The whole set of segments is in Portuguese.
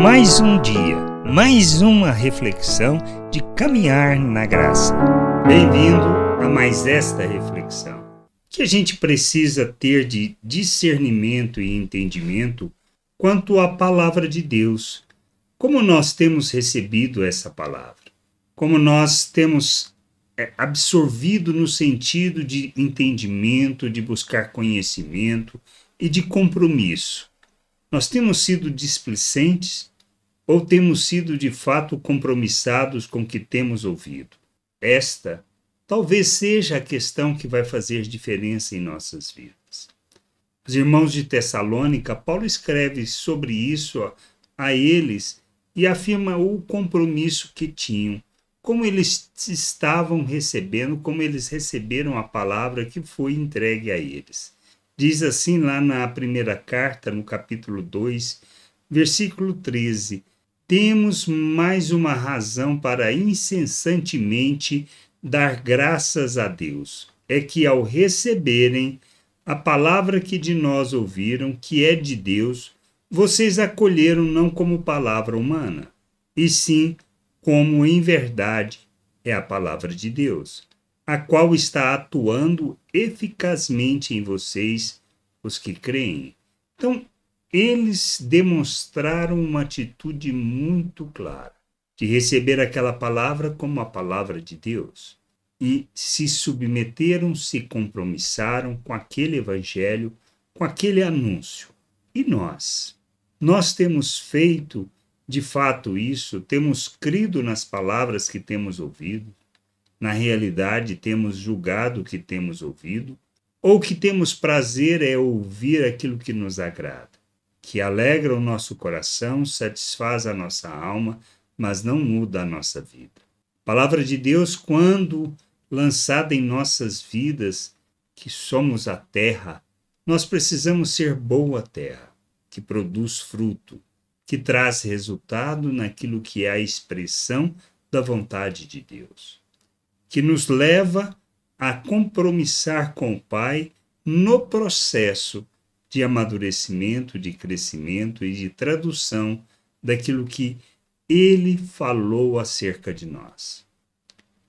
Mais um dia, mais uma reflexão de caminhar na graça. Bem-vindo a mais esta reflexão. Que a gente precisa ter de discernimento e entendimento quanto à palavra de Deus. Como nós temos recebido essa palavra? Como nós temos é, absorvido no sentido de entendimento, de buscar conhecimento e de compromisso. Nós temos sido displicentes ou temos sido de fato compromissados com o que temos ouvido? Esta talvez seja a questão que vai fazer diferença em nossas vidas. Os irmãos de Tessalônica, Paulo escreve sobre isso a, eles e afirma o compromisso que tinham como eles estavam recebendo, como eles receberam a palavra que foi entregue a eles. Diz assim lá na primeira carta, no capítulo 2, versículo 13: Temos mais uma razão para incessantemente dar graças a Deus. É que ao receberem a palavra que de nós ouviram, que é de Deus, vocês acolheram não como palavra humana, e sim como em verdade é a palavra de Deus, a qual está atuando eficazmente em vocês, os que creem. Então, eles demonstraram uma atitude muito clara de receber aquela palavra como a palavra de Deus e se submeteram, se compromissaram com aquele evangelho, com aquele anúncio. E nós? Nós temos feito de fato isso, temos crido nas palavras que temos ouvido, na realidade temos julgado o que temos ouvido, ou que temos prazer é ouvir aquilo que nos agrada, que alegra o nosso coração, satisfaz a nossa alma, mas não muda a nossa vida. Palavra de Deus, quando lançada em nossas vidas, que somos a terra, nós precisamos ser boa terra, que produz fruto, que traz resultado naquilo que é a expressão da vontade de Deus, que nos leva a compromissar com o Pai no processo de amadurecimento, de crescimento e de tradução daquilo que ele falou acerca de nós.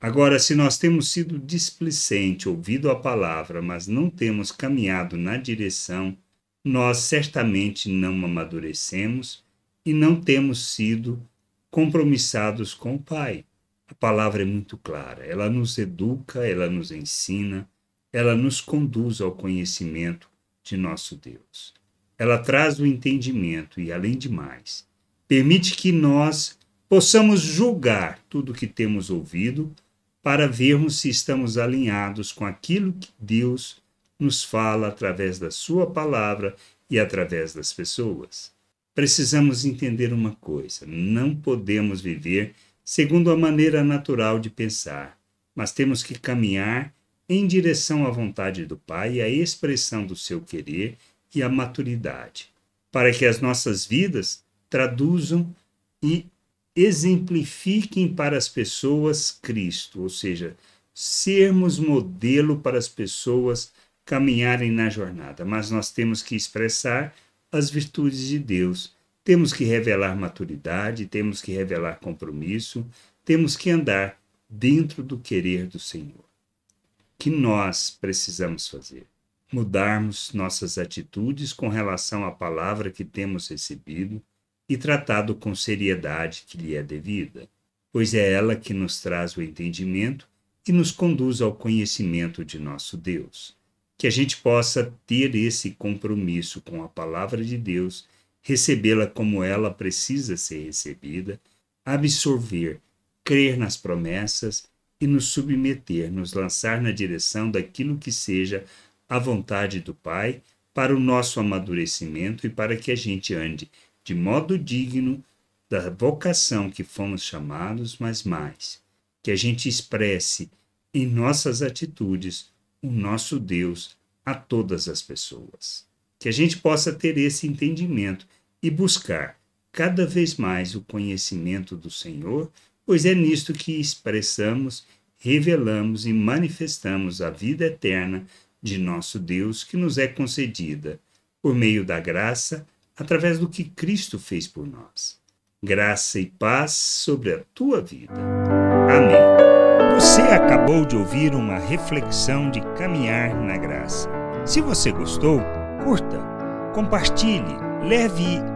Agora, se nós temos sido displicente, ouvido a palavra, mas não temos caminhado na direção, nós certamente não amadurecemos e não temos sido compromissados com o Pai. A palavra é muito clara, ela nos educa, ela nos ensina, ela nos conduz ao conhecimento de nosso Deus. Ela traz o entendimento e, além de mais, permite que nós possamos julgar tudo o que temos ouvido para vermos se estamos alinhados com aquilo que Deus nos fala através da Sua palavra e através das pessoas. Precisamos entender uma coisa: não podemos viver segundo a maneira natural de pensar, mas temos que caminhar em direção à vontade do Pai à expressão do seu querer e à maturidade, para que as nossas vidas traduzam e exemplifiquem para as pessoas Cristo, ou seja, sermos modelo para as pessoas caminharem na jornada, mas nós temos que expressar as virtudes de Deus. Temos que revelar maturidade, temos que revelar compromisso, temos que andar dentro do querer do Senhor. Que nós precisamos fazer? Mudarmos nossas atitudes com relação à palavra que temos recebido e tratado com seriedade que lhe é devida, pois é ela que nos traz o entendimento e nos conduz ao conhecimento de nosso Deus que a gente possa ter esse compromisso com a palavra de Deus, recebê-la como ela precisa ser recebida, absorver, crer nas promessas e nos submeter, nos lançar na direção daquilo que seja a vontade do Pai para o nosso amadurecimento e para que a gente ande de modo digno da vocação que fomos chamados, mas mais, que a gente expresse em nossas atitudes o nosso Deus a todas as pessoas. Que a gente possa ter esse entendimento e buscar cada vez mais o conhecimento do Senhor, pois é nisto que expressamos, revelamos e manifestamos a vida eterna de nosso Deus que nos é concedida por meio da graça, através do que Cristo fez por nós. graça e paz sobre a tua vida. Amém. Você acabou de ouvir uma reflexão de caminhar na graça. Se você gostou, curta, compartilhe, leve